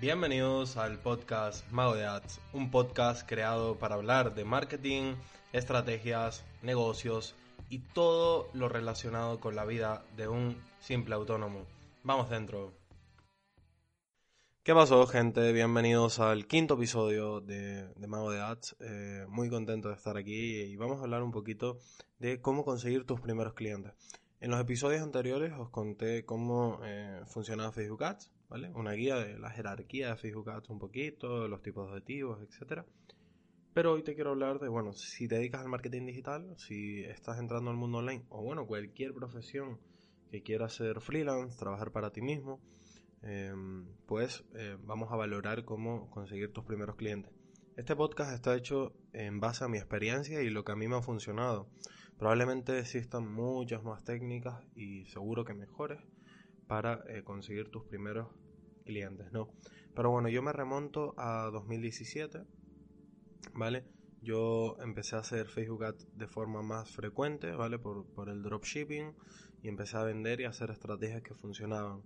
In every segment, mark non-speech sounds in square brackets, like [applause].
Bienvenidos al podcast Mago de Ads, un podcast creado para hablar de marketing, estrategias, negocios y todo lo relacionado con la vida de un simple autónomo. Vamos dentro. ¿Qué pasó, gente? Bienvenidos al quinto episodio de, Mago de Ads. Eh, muy contento de estar aquí y vamos a hablar un poquito de cómo conseguir tus primeros clientes. En los episodios anteriores os conté cómo eh, funcionaba Facebook Ads, ¿vale? Una guía de la jerarquía de Facebook Ads un poquito, los tipos de objetivos, etc. Pero hoy te quiero hablar de, bueno, si te dedicas al marketing digital, si estás entrando al mundo online o, bueno, cualquier profesión que quieras ser freelance, trabajar para ti mismo, Em, pues eh, vamos a valorar cómo conseguir tus primeros clientes. Este podcast está hecho en base a mi experiencia y lo que a mí me ha funcionado. Probablemente existan muchas más técnicas y seguro que mejores para eh, conseguir tus primeros clientes, ¿no? Pero bueno, yo me remonto a 2017, ¿vale? Yo empecé a hacer Facebook Ads de forma más frecuente, ¿vale? Por, el dropshipping y empecé a vender y a hacer estrategias que funcionaban.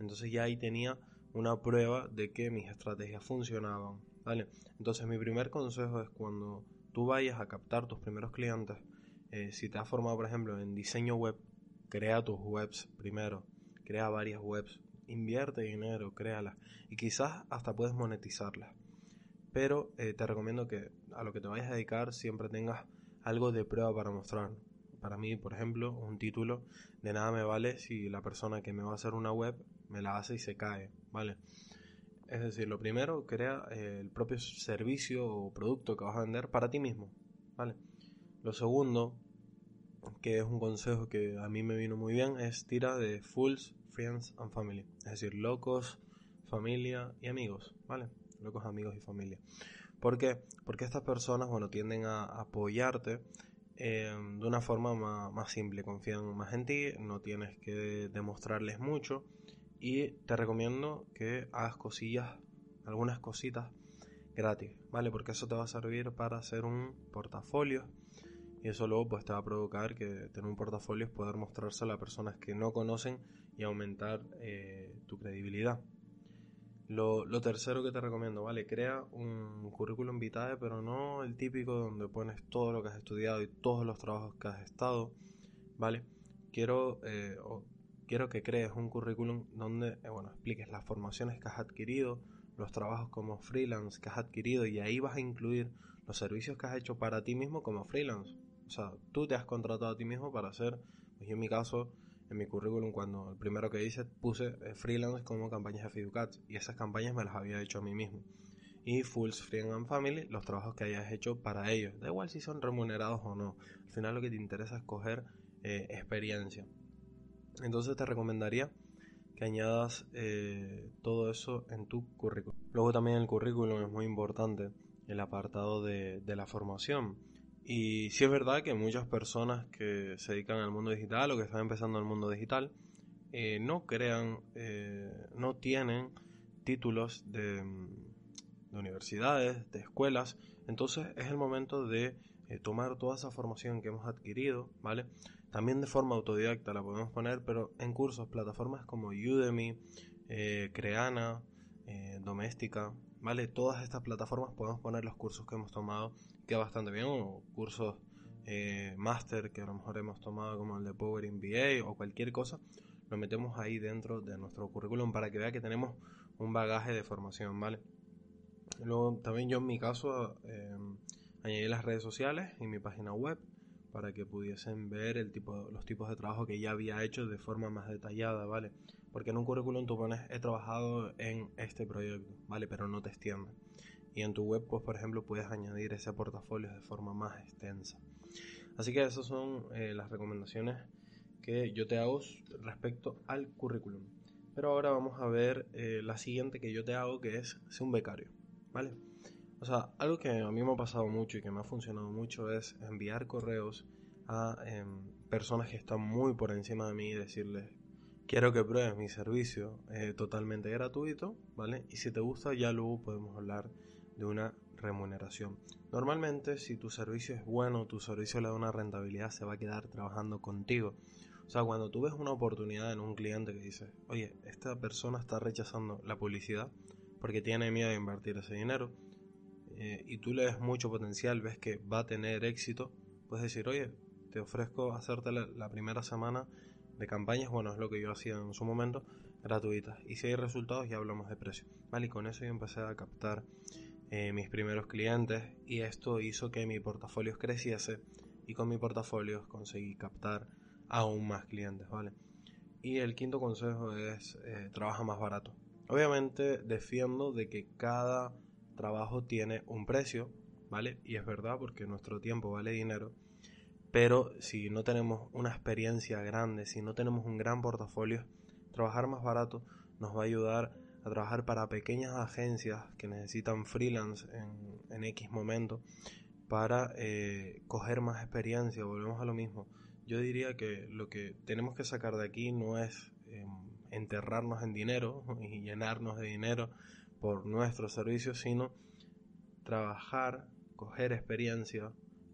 Entonces ya ahí tenía una prueba de que mis estrategias funcionaban. ¿vale? Entonces mi primer consejo es cuando tú vayas a captar tus primeros clientes, eh, si te has formado por ejemplo en diseño web, crea tus webs primero, crea varias webs, invierte dinero, créalas y quizás hasta puedes monetizarlas. Pero eh, te recomiendo que a lo que te vayas a dedicar siempre tengas algo de prueba para mostrar. Para mí, por ejemplo, un título de nada me vale si la persona que me va a hacer una web me la hace y se cae, ¿vale? Es decir, lo primero, crea eh, el propio servicio o producto que vas a vender para ti mismo, ¿vale? Lo segundo, que es un consejo que a mí me vino muy bien, es tira de fools, friends and family. Es decir, locos, familia y amigos, ¿vale? Locos, amigos y familia. ¿Por qué? Porque estas personas, bueno, tienden a apoyarte eh, de una forma más, más simple, confían más en ti, no tienes que demostrarles mucho y te recomiendo que hagas cosillas, algunas cositas gratis, ¿vale? Porque eso te va a servir para hacer un portafolio y eso luego pues te va a provocar que tener un portafolio es poder mostrárselo a personas que no conocen y aumentar eh, tu credibilidad. Lo, tercero que te recomiendo, ¿vale? Crea un currículum vitae, pero no el típico donde pones todo lo que has estudiado y todos los trabajos que has estado, ¿vale? Quiero, eh, quiero que crees un currículum donde, eh, bueno, expliques las formaciones que has adquirido, los trabajos como freelance que has adquirido y ahí vas a incluir los servicios que has hecho para ti mismo como freelance. O sea, tú te has contratado a ti mismo para hacer, pues yo en mi caso, en mi currículum, cuando el primero que hice, puse eh, freelance como campañas de Ads y esas campañas me las había hecho a mí mismo. Y Fulls Friend and Family, los trabajos que hayas hecho para ellos. Da igual si son remunerados o no. Al final lo que te interesa es coger eh, experiencia. Entonces te recomendaría que añadas eh, todo eso en tu currículum. Luego también el currículum es muy importante, el apartado de, la formación. Y si es verdad que muchas personas que se dedican al mundo digital o que están empezando el mundo digital eh, no crean, eh, no tienen títulos de, de, universidades, de escuelas. Entonces es el momento de tomar toda esa formación que hemos adquirido, ¿vale? También de forma autodidacta la podemos poner, pero en cursos, plataformas como Udemy, eh, Creana, eh, Doméstica, ¿vale? Todas estas plataformas podemos poner los cursos que hemos tomado, que bastante bien, o cursos eh, máster que a lo mejor hemos tomado como el de Power MBA o cualquier cosa, lo metemos ahí dentro de nuestro currículum para que vea que tenemos un bagaje de formación, ¿vale? Luego también yo en mi caso añadí las redes sociales y mi página web para que pudiesen ver el tipo, los tipos de trabajo que ya había hecho de forma más detallada, ¿vale? Porque en un currículum tú pones, he trabajado en este proyecto, ¿vale? Pero no te extiende. Y en tu web, pues por ejemplo, puedes añadir ese portafolio de forma más extensa. Así que esas son eh, las recomendaciones que yo te hago respecto al currículum. Pero ahora vamos a ver eh, la siguiente que yo te hago, que es ser un becario, ¿vale? O sea, algo que a mí me ha pasado mucho y que me ha funcionado mucho es enviar correos a em, personas que están muy por encima de mí y decirles, quiero que pruebes mi servicio eh, totalmente gratuito, ¿vale? Y si te gusta, ya luego podemos hablar de una remuneración. Normalmente, si tu servicio es bueno, tu servicio le da una rentabilidad, se va a quedar trabajando contigo. O sea, cuando tú ves una oportunidad en un cliente que dice, oye, esta persona está rechazando la publicidad porque tiene miedo de invertir ese dinero, eh, y tú le ves mucho potencial, ves que va a tener éxito, puedes decir, oye, te ofrezco hacerte la, primera semana de campañas, bueno, es lo que yo hacía en su momento, gratuitas. Y si hay resultados, ya hablamos de precio. Vale, y con eso yo empecé a captar eh, mis primeros clientes y esto hizo que mi portafolio creciese y con mi portafolio conseguí captar aún más clientes, ¿vale? Y el quinto consejo es eh, trabaja más barato. Obviamente defiendo de que cada trabajo tiene un precio, ¿vale? Y es verdad porque nuestro tiempo vale dinero, pero si no tenemos una experiencia grande, si no tenemos un gran portafolio, trabajar más barato nos va a ayudar a trabajar para pequeñas agencias que necesitan freelance en, X momento para eh, coger más experiencia. Volvemos a lo mismo yo diría que lo que tenemos que sacar de aquí no es em, enterrarnos en dinero [laughs] y llenarnos de dinero por nuestros servicios, sino trabajar, coger experiencia,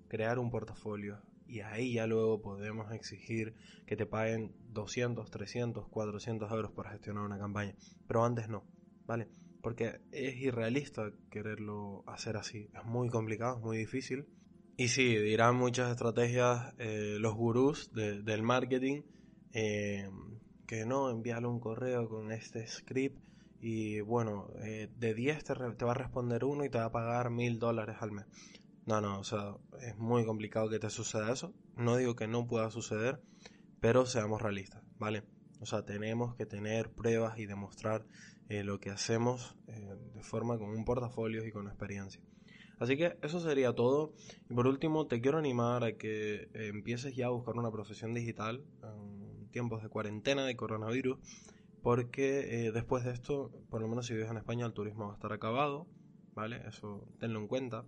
crear un portafolio y ahí ya luego podemos exigir que te paguen 200, 300, 400 euros por gestionar una campaña. Pero antes no, ¿vale? Porque es irrealista quererlo hacer así. Es muy complicado, es muy difícil y sí, dirán muchas estrategias eh, los gurús del marketing eh, que no, envíale un correo con este script y bueno, eh, de 10 te, te, va a responder uno y te va a pagar mil dólares al mes. No, no, o sea, es muy complicado que te suceda eso. No digo que no pueda suceder, pero seamos realistas, ¿vale? O sea, tenemos que tener pruebas y demostrar lo que hacemos de forma con un portafolio y con experiencia. Así que eso sería todo. Y por último, te quiero animar a que eh, empieces ya a buscar una profesión digital en tiempos de cuarentena, de coronavirus, porque eh, después de esto, por lo menos si vives en España, el turismo va a estar acabado, ¿vale? Eso tenlo en cuenta.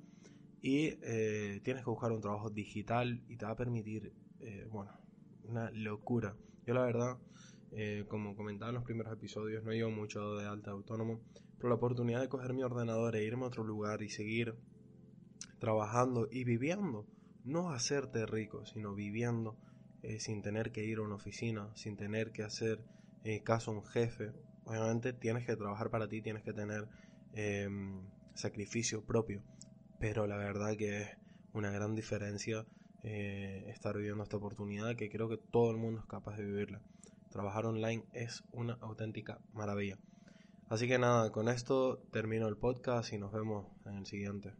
Y eh, tienes que buscar un trabajo digital y te va a permitir, bueno, una locura. Yo la verdad, como comentaba en los primeros episodios, no llevo mucho de alta autónomo, pero la oportunidad de coger mi ordenador e irme a otro lugar y seguir trabajando y viviendo. No hacerte rico, sino viviendo eh, sin tener que ir a una oficina, sin tener que hacer eh, caso a un jefe. Obviamente tienes que trabajar para ti, tienes que tener em, sacrificio propio. Pero la verdad que es una gran diferencia eh, estar viviendo esta oportunidad que creo que todo el mundo es capaz de vivirla. Trabajar online es una auténtica maravilla. Así que nada, con esto termino el podcast y nos vemos en el siguiente.